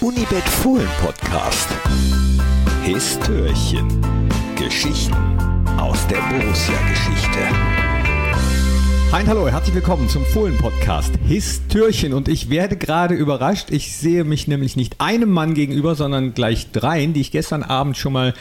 Unibet Fohlen Podcast. Histörchen. Geschichten aus der Borussia-Geschichte. Hein, hallo, herzlich willkommen zum Fohlen-Podcast Histörchen. Und ich werde gerade überrascht. Ich sehe mich nämlich nicht einem Mann gegenüber, sondern gleich dreien, die ich gestern Abend schon mal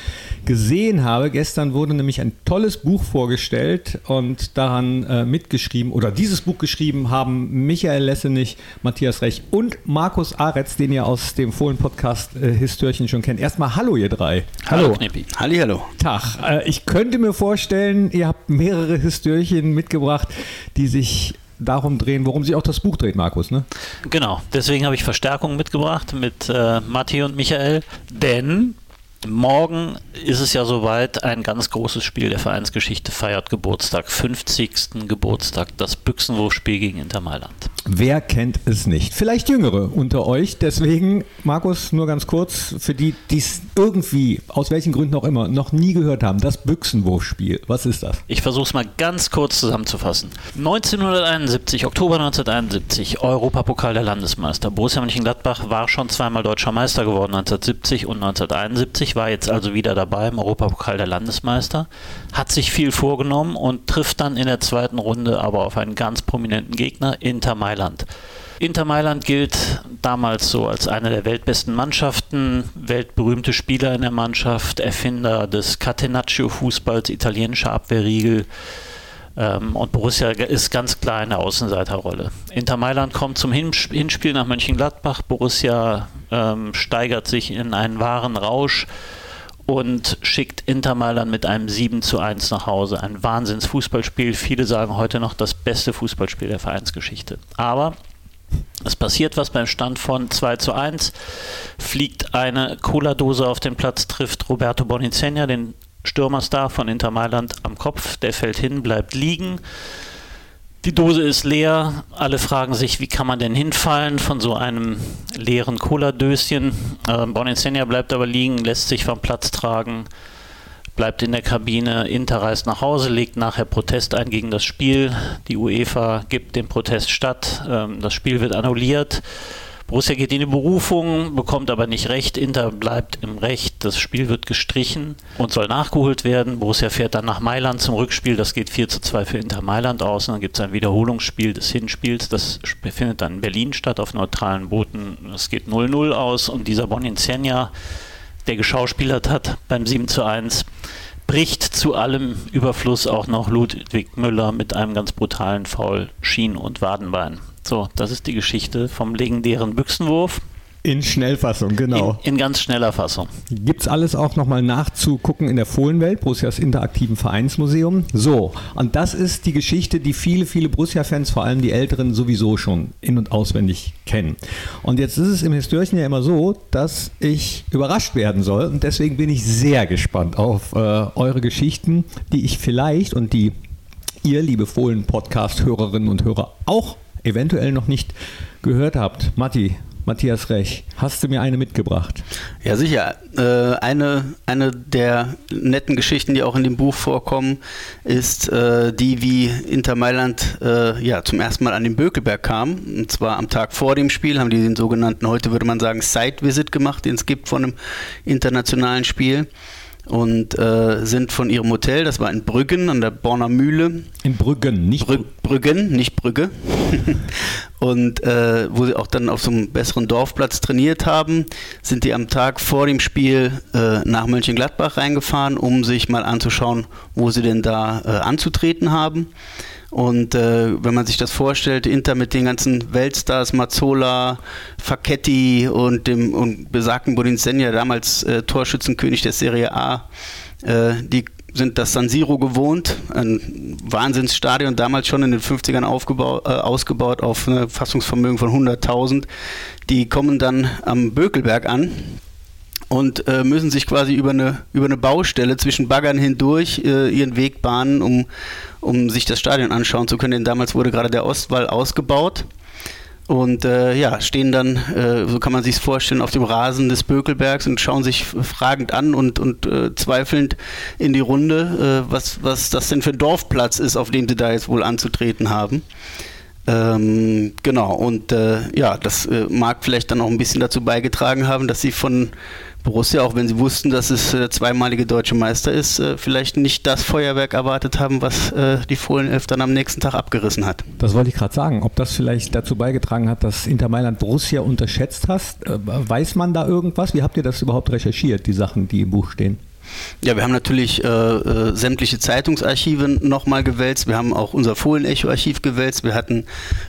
gesehen habe. Gestern wurde nämlich ein tolles Buch vorgestellt und daran äh, mitgeschrieben oder dieses Buch geschrieben haben Michael Lessenich, Matthias Rech und Markus Aretz, den ihr aus dem Fohlen-Podcast äh, Histörchen schon kennt. Erstmal hallo, ihr drei. Hallo, Knippi. Halli, hallo. Tag. Äh, ich könnte mir vorstellen, ihr habt mehrere Histörchen mitgebracht, die sich darum drehen, worum sich auch das Buch dreht, Markus, ne? Genau, deswegen habe ich Verstärkung mitgebracht mit äh, Matti und Michael, denn morgen ist es ja soweit, ein ganz großes Spiel der Vereinsgeschichte feiert Geburtstag, 50. Geburtstag, das Büchsenwurfspiel gegen Inter Mailand. Wer kennt es nicht? Vielleicht Jüngere unter euch. Deswegen, Markus, nur ganz kurz, für die, die es irgendwie, aus welchen Gründen auch immer, noch nie gehört haben, das Büchsenwurfspiel. Was ist das? Ich versuche es mal ganz kurz zusammenzufassen. 1971, Oktober 1971, Europapokal der Landesmeister. Borussia Mönchengladbach war schon zweimal deutscher Meister geworden, 1970 und 1971, war jetzt also wieder dabei im Europapokal der Landesmeister, hat sich viel vorgenommen und trifft dann in der zweiten Runde aber auf einen ganz prominenten Gegner, Inter Mailand. Inter Mailand gilt damals so als eine der weltbesten Mannschaften, weltberühmte Spieler in der Mannschaft, Erfinder des Catenaccio-Fußballs, italienischer Abwehrriegel. Ähm, und Borussia ist ganz klar in der Außenseiterrolle. Inter Mailand kommt zum Hinspiel nach Mönchengladbach. Borussia ähm, steigert sich in einen wahren Rausch und schickt Inter Mailand mit einem 7 zu 1 nach Hause. Ein Wahnsinns-Fußballspiel. Viele sagen heute noch das beste Fußballspiel der Vereinsgeschichte. Aber es passiert was beim Stand von 2 zu 1. Fliegt eine Cola-Dose auf den Platz, trifft Roberto Bonincegna, den Stürmerstar von Inter Mailand, am Kopf. Der fällt hin, bleibt liegen. Die Dose ist leer. Alle fragen sich, wie kann man denn hinfallen von so einem leeren Cola-Döschen. Äh, Bonincegna bleibt aber liegen, lässt sich vom Platz tragen, bleibt in der Kabine. Inter reist nach Hause, legt nachher Protest ein gegen das Spiel. Die UEFA gibt dem Protest statt. Ähm, das Spiel wird annulliert. Borussia geht in die Berufung, bekommt aber nicht recht. Inter bleibt im Recht. Das Spiel wird gestrichen und soll nachgeholt werden. Borussia fährt dann nach Mailand zum Rückspiel. Das geht 4 zu 2 für Inter Mailand aus. Und dann gibt es ein Wiederholungsspiel des Hinspiels. Das findet dann in Berlin statt auf neutralen Booten. Es geht 0-0 aus. Und dieser Bonincegna, der geschauspielert hat beim 7 zu 1, bricht zu allem Überfluss auch noch Ludwig Müller mit einem ganz brutalen Foul Schien- und Wadenbein. So, das ist die Geschichte vom legendären Büchsenwurf In Schnellfassung, genau. in, in ganz schneller Fassung. Gibt's alles auch nochmal nachzugucken in der Fohlenwelt, Borussias interaktiven Vereinsmuseum. So, und das ist die Geschichte, die viele, viele Borussia-Fans, vor allem die Älteren, sowieso schon in- und auswendig kennen. Und jetzt ist es im Histörchen ja immer so, dass ich überrascht werden soll. Und deswegen bin ich sehr gespannt auf äh, eure Geschichten, die ich vielleicht und die ihr, liebe Fohlen-Podcast-Hörerinnen und Hörer, auch eventuell noch nicht gehört habt. Matti, Matthias Rech, hast du mir eine mitgebracht? Ja, sicher. Äh, eine, eine der netten Geschichten, die auch in dem Buch vorkommen, ist äh, die, wie Inter Mailand äh, ja, zum ersten Mal an den Bökelberg kam. Und zwar am Tag vor dem Spiel haben die den sogenannten, heute würde man sagen, Site-Visit gemacht, den es gibt von einem internationalen Spiel. Und äh, sind von ihrem Hotel, das war in Brüggen an der Borner Mühle, In Brüggen, nicht Brü Brüggen, nicht Brügge. und äh, wo sie auch dann auf so einem besseren Dorfplatz trainiert haben, sind die am Tag vor dem Spiel äh, nach Mönchengladbach reingefahren, um sich mal anzuschauen, wo sie denn da äh, anzutreten haben. Und äh, wenn man sich das vorstellt, Inter mit den ganzen Weltstars, Mazzola, Facchetti und dem und besagten Bonincegna, damals äh, Torschützenkönig der Serie A, äh, die sind das San Siro gewohnt, ein Wahnsinnsstadion, damals schon in den 50ern aufgebaut, äh, ausgebaut auf ein Fassungsvermögen von 100.000. Die kommen dann am Bökelberg an und äh, müssen sich quasi über eine, über eine Baustelle zwischen Baggern hindurch äh, ihren Weg bahnen, um, um sich das Stadion anschauen zu können. Denn damals wurde gerade der Ostwall ausgebaut. Und äh, ja, stehen dann, äh, so kann man sich vorstellen, auf dem Rasen des Bökelbergs und schauen sich fragend an und, und äh, zweifelnd in die Runde, äh, was, was das denn für ein Dorfplatz ist, auf dem sie da jetzt wohl anzutreten haben. Ähm, genau, und äh, ja, das äh, mag vielleicht dann auch ein bisschen dazu beigetragen haben, dass sie von Borussia, auch wenn sie wussten, dass es äh, zweimalige deutsche Meister ist, äh, vielleicht nicht das Feuerwerk erwartet haben, was äh, die Fohlenelf dann am nächsten Tag abgerissen hat. Das wollte ich gerade sagen, ob das vielleicht dazu beigetragen hat, dass Inter Mailand Borussia unterschätzt hast. Äh, weiß man da irgendwas? Wie habt ihr das überhaupt recherchiert, die Sachen, die im Buch stehen? Ja, wir haben natürlich äh, äh, sämtliche Zeitungsarchive nochmal gewälzt. Wir haben auch unser Fohlenecho-Archiv gewälzt. Wir hatten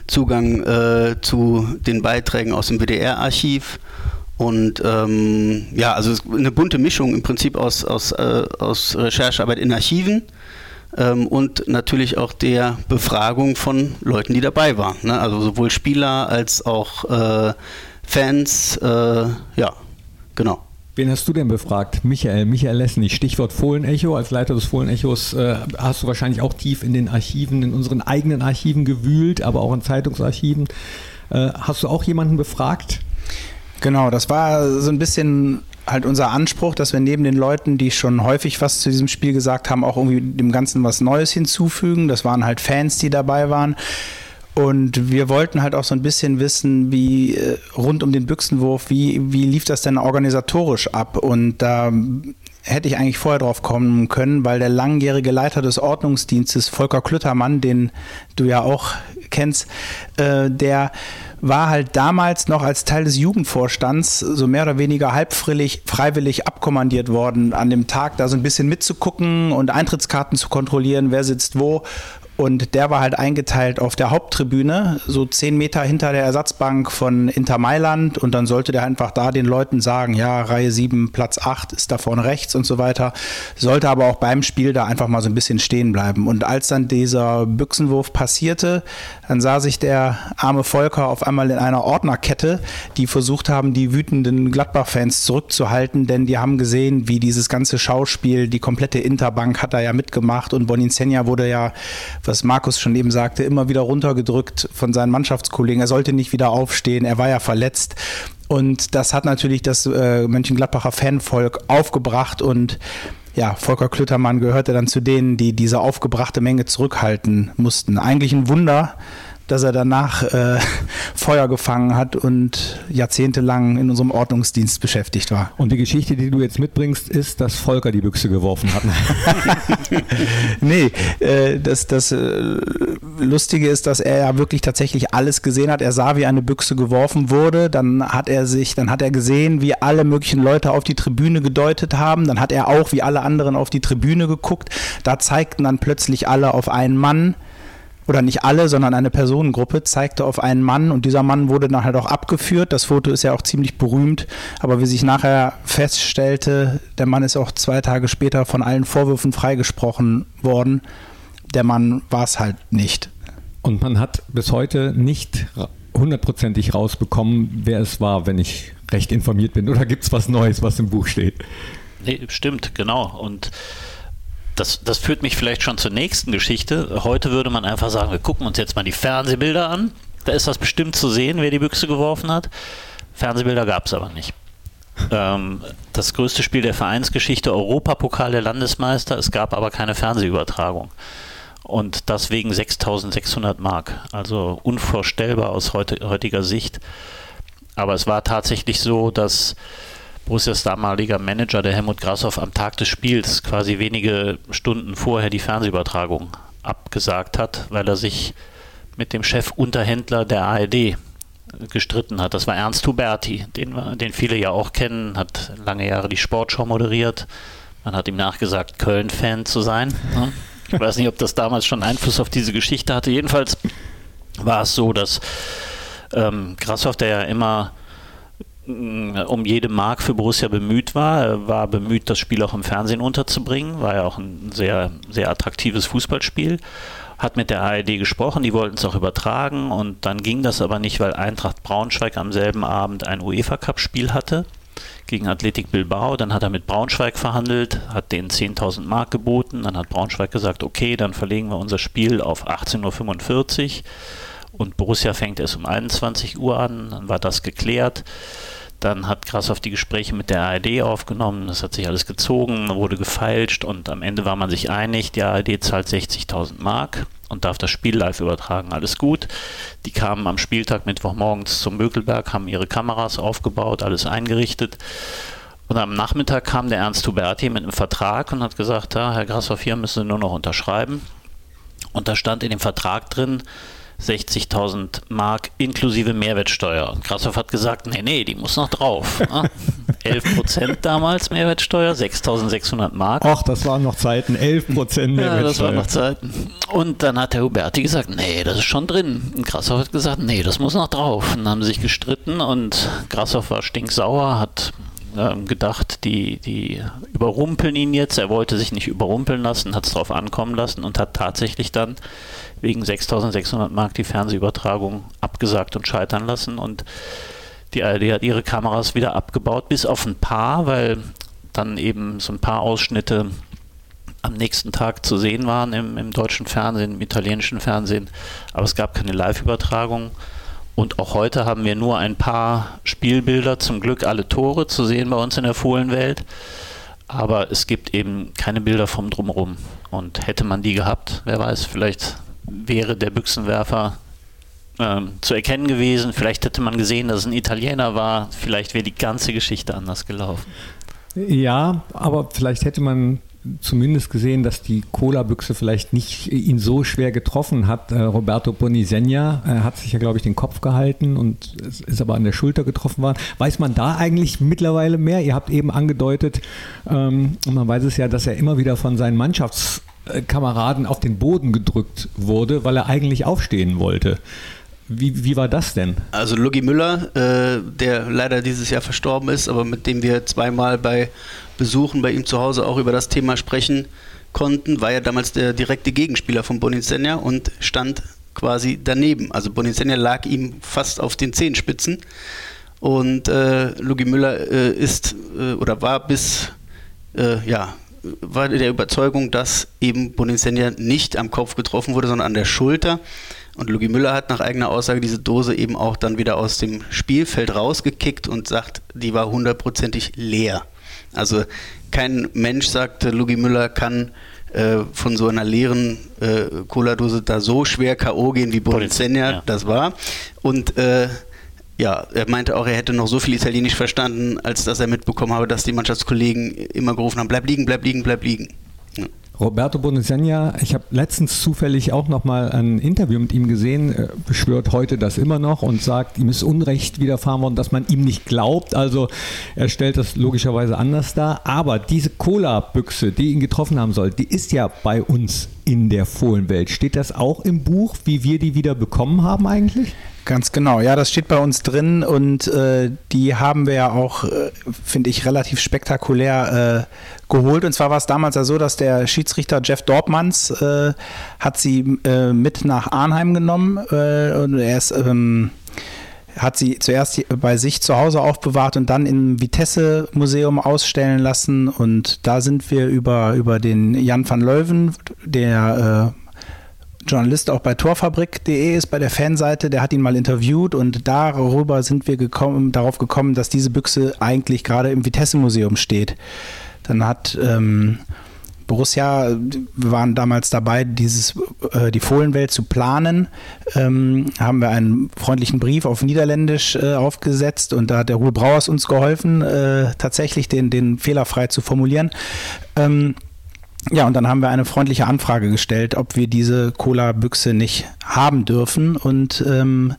Zugang äh, zu den Beiträgen aus dem WDR-Archiv. Und ähm, ja, also eine bunte Mischung im Prinzip aus, aus, äh, aus Recherchearbeit in Archiven ähm, und natürlich auch der Befragung von Leuten, die dabei waren. Ne? Also sowohl Spieler als auch äh, Fans. Äh, ja, genau. Wen hast du denn befragt? Michael, Michael Lessnig, Stichwort Fohlenecho. Als Leiter des Fohlenechos äh, hast du wahrscheinlich auch tief in den Archiven, in unseren eigenen Archiven gewühlt, aber auch in Zeitungsarchiven. Äh, hast du auch jemanden befragt? Genau, das war so ein bisschen halt unser Anspruch, dass wir neben den Leuten, die schon häufig was zu diesem Spiel gesagt haben, auch irgendwie dem Ganzen was Neues hinzufügen. Das waren halt Fans, die dabei waren. Und wir wollten halt auch so ein bisschen wissen, wie äh, rund um den Büchsenwurf, wie, wie lief das denn organisatorisch ab? Und da hätte ich eigentlich vorher drauf kommen können, weil der langjährige Leiter des Ordnungsdienstes, Volker Klüttermann, den du ja auch kennst, äh, der war halt damals noch als Teil des Jugendvorstands so mehr oder weniger halbfreiwillig freiwillig abkommandiert worden, an dem Tag da so ein bisschen mitzugucken und Eintrittskarten zu kontrollieren, wer sitzt wo. Und der war halt eingeteilt auf der Haupttribüne, so zehn Meter hinter der Ersatzbank von Inter Mailand. Und dann sollte der einfach da den Leuten sagen, ja, Reihe 7, Platz 8 ist da vorne rechts und so weiter. Sollte aber auch beim Spiel da einfach mal so ein bisschen stehen bleiben. Und als dann dieser Büchsenwurf passierte, dann sah sich der arme Volker auf einmal in einer Ordnerkette, die versucht haben, die wütenden Gladbach-Fans zurückzuhalten, denn die haben gesehen, wie dieses ganze Schauspiel, die komplette Interbank hat da ja mitgemacht und Bonincenia wurde ja, was Markus schon eben sagte, immer wieder runtergedrückt von seinen Mannschaftskollegen. Er sollte nicht wieder aufstehen, er war ja verletzt. Und das hat natürlich das äh, Mönchengladbacher Fanvolk aufgebracht und ja, Volker Klüttermann gehörte dann zu denen, die diese aufgebrachte Menge zurückhalten mussten. Eigentlich ein Wunder, dass er danach äh, Feuer gefangen hat und jahrzehntelang in unserem Ordnungsdienst beschäftigt war. Und die Geschichte, die du jetzt mitbringst, ist, dass Volker die Büchse geworfen hat. nee, äh, das, das äh, Lustige ist, dass er ja wirklich tatsächlich alles gesehen hat. Er sah, wie eine Büchse geworfen wurde. Dann hat er sich, dann hat er gesehen, wie alle möglichen Leute auf die Tribüne gedeutet haben. Dann hat er auch, wie alle anderen, auf die Tribüne geguckt. Da zeigten dann plötzlich alle auf einen Mann oder nicht alle, sondern eine Personengruppe zeigte auf einen Mann und dieser Mann wurde dann halt auch abgeführt. Das Foto ist ja auch ziemlich berühmt, aber wie sich nachher feststellte, der Mann ist auch zwei Tage später von allen Vorwürfen freigesprochen worden. Der Mann war es halt nicht. Und man hat bis heute nicht hundertprozentig rausbekommen, wer es war, wenn ich recht informiert bin. Oder gibt es was Neues, was im Buch steht? Nee, stimmt, genau. Und das, das führt mich vielleicht schon zur nächsten Geschichte. Heute würde man einfach sagen, wir gucken uns jetzt mal die Fernsehbilder an. Da ist das bestimmt zu sehen, wer die Büchse geworfen hat. Fernsehbilder gab es aber nicht. Ähm, das größte Spiel der Vereinsgeschichte, Europapokal der Landesmeister. Es gab aber keine Fernsehübertragung. Und das wegen 6600 Mark. Also unvorstellbar aus heutiger Sicht. Aber es war tatsächlich so, dass Borussias damaliger Manager, der Helmut Grashoff, am Tag des Spiels quasi wenige Stunden vorher die Fernsehübertragung abgesagt hat, weil er sich mit dem Chefunterhändler der ARD gestritten hat. Das war Ernst Huberti, den, den viele ja auch kennen, hat lange Jahre die Sportschau moderiert. Man hat ihm nachgesagt, Köln-Fan zu sein. Ne? Ich weiß nicht, ob das damals schon Einfluss auf diese Geschichte hatte. Jedenfalls war es so, dass ähm, Grashoff, der ja immer um jede Mark für Borussia bemüht war. Er war bemüht, das Spiel auch im Fernsehen unterzubringen. War ja auch ein sehr, sehr attraktives Fußballspiel. Hat mit der ARD gesprochen, die wollten es auch übertragen und dann ging das aber nicht, weil Eintracht Braunschweig am selben Abend ein UEFA-Cup-Spiel hatte gegen Athletik Bilbao. Dann hat er mit Braunschweig verhandelt, hat denen 10.000 Mark geboten. Dann hat Braunschweig gesagt, okay, dann verlegen wir unser Spiel auf 18.45 Uhr und Borussia fängt erst um 21 Uhr an. Dann war das geklärt. Dann hat Grashoff die Gespräche mit der ARD aufgenommen. Das hat sich alles gezogen, wurde gefeilscht und am Ende war man sich einig, die ARD zahlt 60.000 Mark und darf das Spiel live übertragen. Alles gut. Die kamen am Spieltag Mittwochmorgens zum Mögelberg, haben ihre Kameras aufgebaut, alles eingerichtet. Und am Nachmittag kam der Ernst Huberti mit einem Vertrag und hat gesagt, ja, Herr Grashoff, hier müssen Sie nur noch unterschreiben. Und da stand in dem Vertrag drin, 60.000 Mark inklusive Mehrwertsteuer. Und Grashoff hat gesagt, nee, nee, die muss noch drauf. Ne? 11 Prozent damals Mehrwertsteuer, 6.600 Mark. Ach, das waren noch Zeiten, 11 Prozent Ja, Mehrwertsteuer. das waren noch Zeiten. Und dann hat der Huberti gesagt, nee, das ist schon drin. Und Grashoff hat gesagt, nee, das muss noch drauf. Und dann haben sie sich gestritten und Grashoff war stinksauer, hat ähm, gedacht, die, die überrumpeln ihn jetzt. Er wollte sich nicht überrumpeln lassen, hat es drauf ankommen lassen und hat tatsächlich dann wegen 6.600 Mark die Fernsehübertragung abgesagt und scheitern lassen. Und die ARD hat ihre Kameras wieder abgebaut, bis auf ein paar, weil dann eben so ein paar Ausschnitte am nächsten Tag zu sehen waren im, im deutschen Fernsehen, im italienischen Fernsehen. Aber es gab keine Live-Übertragung. Und auch heute haben wir nur ein paar Spielbilder, zum Glück alle Tore zu sehen bei uns in der Fohlenwelt. Aber es gibt eben keine Bilder vom Drumherum. Und hätte man die gehabt, wer weiß, vielleicht wäre der Büchsenwerfer ähm, zu erkennen gewesen. Vielleicht hätte man gesehen, dass es ein Italiener war. Vielleicht wäre die ganze Geschichte anders gelaufen. Ja, aber vielleicht hätte man zumindest gesehen, dass die Cola-Büchse vielleicht nicht ihn so schwer getroffen hat. Äh, Roberto Bonisegna äh, hat sich ja, glaube ich, den Kopf gehalten und ist aber an der Schulter getroffen worden. Weiß man da eigentlich mittlerweile mehr? Ihr habt eben angedeutet, ähm, man weiß es ja, dass er immer wieder von seinen Mannschaftskameraden auf den Boden gedrückt wurde, weil er eigentlich aufstehen wollte. Wie, wie war das denn? Also Lugi Müller, äh, der leider dieses Jahr verstorben ist, aber mit dem wir zweimal bei Besuchen bei ihm zu Hause auch über das Thema sprechen konnten, war ja damals der direkte Gegenspieler von Bonizenja und stand quasi daneben. Also Bonizenja lag ihm fast auf den Zehenspitzen und äh, Lugi Müller äh, ist äh, oder war bis äh, ja war der Überzeugung, dass eben Bonizenja nicht am Kopf getroffen wurde, sondern an der Schulter. Und Lugi Müller hat nach eigener Aussage diese Dose eben auch dann wieder aus dem Spielfeld rausgekickt und sagt, die war hundertprozentig leer. Also kein Mensch, sagte Lugi Müller, kann äh, von so einer leeren äh, Cola-Dose da so schwer K.O. gehen, wie Bonizenja ja. das war. Und äh, ja, er meinte auch, er hätte noch so viel Italienisch verstanden, als dass er mitbekommen habe, dass die Mannschaftskollegen immer gerufen haben, bleib liegen, bleib liegen, bleib liegen. Roberto Bonisegna, ich habe letztens zufällig auch noch mal ein Interview mit ihm gesehen, er beschwört heute das immer noch und sagt, ihm ist Unrecht widerfahren worden, dass man ihm nicht glaubt. Also er stellt das logischerweise anders dar. Aber diese Cola-Büchse, die ihn getroffen haben soll, die ist ja bei uns in der Fohlenwelt. Steht das auch im Buch, wie wir die wieder bekommen haben eigentlich? Ganz genau, ja, das steht bei uns drin und äh, die haben wir ja auch, äh, finde ich, relativ spektakulär äh, geholt. Und zwar war es damals ja so, dass der Schiedsrichter Jeff Dortmans äh, hat sie äh, mit nach Arnheim genommen äh, und er ist, ähm, hat sie zuerst bei sich zu Hause aufbewahrt und dann im Vitesse-Museum ausstellen lassen. Und da sind wir über, über den Jan van Leuven, der äh, Journalist auch bei torfabrik.de ist, bei der Fanseite, der hat ihn mal interviewt und darüber sind wir gekommen, darauf gekommen, dass diese Büchse eigentlich gerade im Vitesse-Museum steht. Dann hat ähm, Borussia, wir waren damals dabei, dieses, äh, die Fohlenwelt zu planen, ähm, haben wir einen freundlichen Brief auf Niederländisch äh, aufgesetzt und da hat der Ruhe Brauers uns geholfen, äh, tatsächlich den, den fehlerfrei zu formulieren. Ähm, ja, und dann haben wir eine freundliche Anfrage gestellt, ob wir diese Cola-Büchse nicht haben dürfen. Und ähm,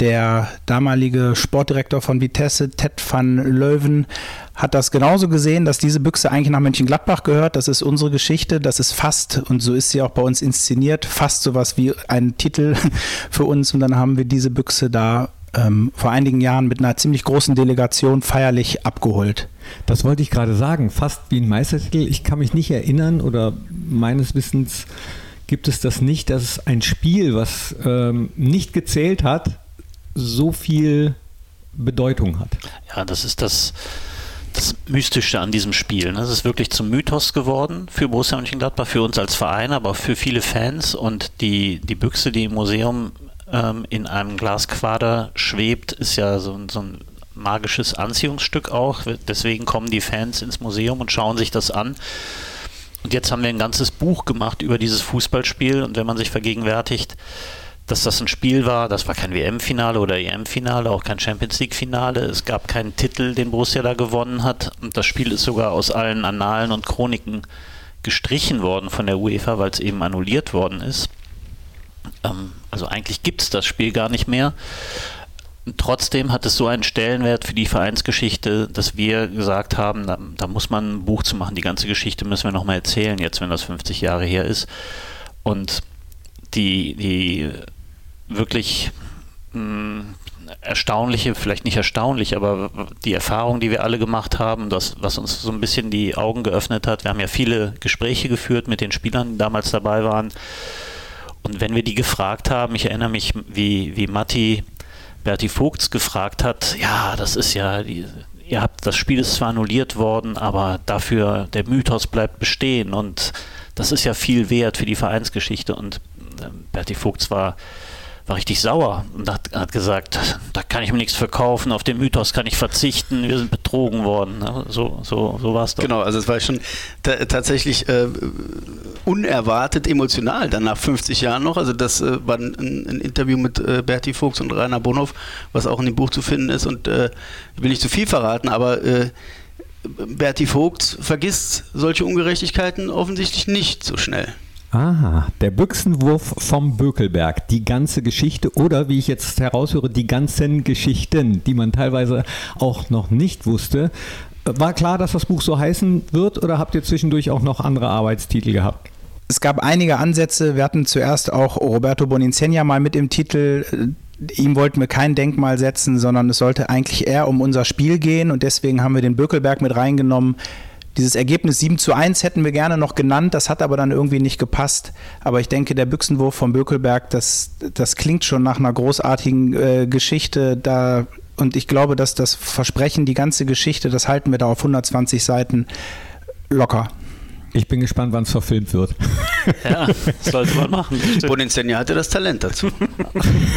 der damalige Sportdirektor von Vitesse, Ted van Leuven, hat das genauso gesehen, dass diese Büchse eigentlich nach Mönchengladbach gehört. Das ist unsere Geschichte. Das ist fast, und so ist sie auch bei uns inszeniert, fast sowas wie ein Titel für uns. Und dann haben wir diese Büchse da ähm, vor einigen Jahren mit einer ziemlich großen Delegation feierlich abgeholt. Das wollte ich gerade sagen, fast wie ein Meistertitel. Ich kann mich nicht erinnern oder meines Wissens gibt es das nicht, dass ein Spiel, was ähm, nicht gezählt hat, so viel Bedeutung hat. Ja, das ist das, das Mystische an diesem Spiel. Es ist wirklich zum Mythos geworden für Borussia Mönchengladbach, für uns als Verein, aber auch für viele Fans. Und die, die Büchse, die im Museum ähm, in einem Glasquader schwebt, ist ja so, so ein magisches Anziehungsstück auch. Deswegen kommen die Fans ins Museum und schauen sich das an. Und jetzt haben wir ein ganzes Buch gemacht über dieses Fußballspiel. Und wenn man sich vergegenwärtigt, dass das ein Spiel war, das war kein WM-Finale oder EM-Finale, auch kein Champions League-Finale. Es gab keinen Titel, den Borussia da gewonnen hat. Und das Spiel ist sogar aus allen Annalen und Chroniken gestrichen worden von der UEFA, weil es eben annulliert worden ist. Ähm, also eigentlich gibt es das Spiel gar nicht mehr. Trotzdem hat es so einen Stellenwert für die Vereinsgeschichte, dass wir gesagt haben, da, da muss man ein Buch zu machen. Die ganze Geschichte müssen wir nochmal erzählen, jetzt wenn das 50 Jahre her ist. Und die, die wirklich mh, hm, erstaunliche, vielleicht nicht erstaunlich, aber die Erfahrung, die wir alle gemacht haben, das, was uns so ein bisschen die Augen geöffnet hat. Wir haben ja viele Gespräche geführt mit den Spielern, die damals dabei waren. Und wenn wir die gefragt haben, ich erinnere mich, wie, wie Matti Berti Vogts gefragt hat, ja, das ist ja, die, ihr habt, das Spiel ist zwar annulliert worden, aber dafür, der Mythos bleibt bestehen und das ist ja viel wert für die Vereinsgeschichte. Und äh, Berti Vogts war war richtig sauer und hat, hat, gesagt, da kann ich mir nichts verkaufen, auf den Mythos kann ich verzichten, wir sind betrogen worden. So, so, so war es doch. Genau, also es war schon tatsächlich äh, unerwartet emotional dann nach 50 Jahren noch. Also das äh, war ein, ein, Interview mit äh, Berti Fuchs und Rainer Bonhoff, was auch in dem Buch zu finden ist und äh, will nicht zu viel verraten, aber äh, Berti Vogt vergisst solche Ungerechtigkeiten offensichtlich nicht so schnell. Aha, der Büchsenwurf vom Bökelberg, die ganze Geschichte oder wie ich jetzt heraushöre, die ganzen Geschichten, die man teilweise auch noch nicht wusste. War klar, dass das Buch so heißen wird oder habt ihr zwischendurch auch noch andere Arbeitstitel gehabt? Es gab einige Ansätze. Wir hatten zuerst auch Roberto Bonincenia mal mit im Titel. Ihm wollten wir kein Denkmal setzen, sondern es sollte eigentlich eher um unser Spiel gehen und deswegen haben wir den Bökelberg mit reingenommen. Dieses Ergebnis 7 zu 1 hätten wir gerne noch genannt, das hat aber dann irgendwie nicht gepasst. Aber ich denke, der Büchsenwurf von Bökelberg, das, das klingt schon nach einer großartigen äh, Geschichte. Da, und ich glaube, dass das Versprechen, die ganze Geschichte, das halten wir da auf 120 Seiten locker. Ich bin gespannt, wann es verfilmt wird. Ja, sollte man machen. Bonincenia hatte das Talent dazu.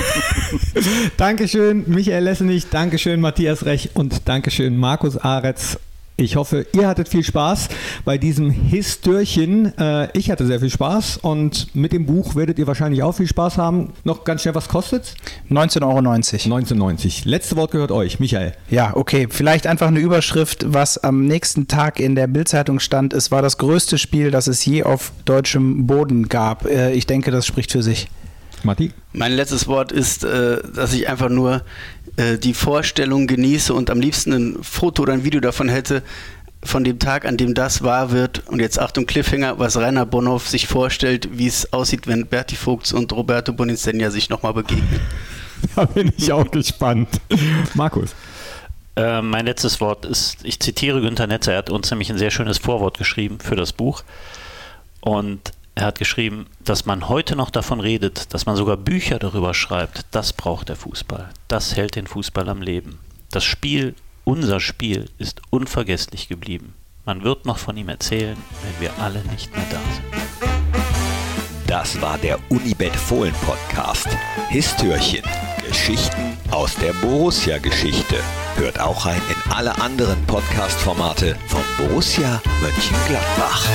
Dankeschön, Michael Lessenich, Dankeschön, Matthias Rech und Dankeschön, Markus Aretz. Ich hoffe, ihr hattet viel Spaß bei diesem Histörchen. Äh, ich hatte sehr viel Spaß und mit dem Buch werdet ihr wahrscheinlich auch viel Spaß haben. Noch ganz schnell, was kostet 19,90 Euro. 19,90. Letzte Wort gehört euch, Michael. Ja, okay. Vielleicht einfach eine Überschrift, was am nächsten Tag in der Bildzeitung stand. Es war das größte Spiel, das es je auf deutschem Boden gab. Äh, ich denke, das spricht für sich. Matti? Mein letztes Wort ist, äh, dass ich einfach nur äh, die Vorstellung genieße und am liebsten ein Foto oder ein Video davon hätte, von dem Tag, an dem das wahr wird. Und jetzt Achtung, Cliffhanger, was Rainer Bonhoff sich vorstellt, wie es aussieht, wenn Berti Vogts und Roberto Bonincenia sich nochmal begegnen. Da bin ich auch gespannt. Markus. Äh, mein letztes Wort ist, ich zitiere Günter Netzer, er hat uns nämlich ein sehr schönes Vorwort geschrieben für das Buch. Und er hat geschrieben, dass man heute noch davon redet, dass man sogar Bücher darüber schreibt, das braucht der Fußball. Das hält den Fußball am Leben. Das Spiel, unser Spiel, ist unvergesslich geblieben. Man wird noch von ihm erzählen, wenn wir alle nicht mehr da sind. Das war der Unibet Fohlen Podcast. Histörchen. Geschichten aus der Borussia-Geschichte. Hört auch rein in alle anderen Podcast-Formate von Borussia Mönchengladbach.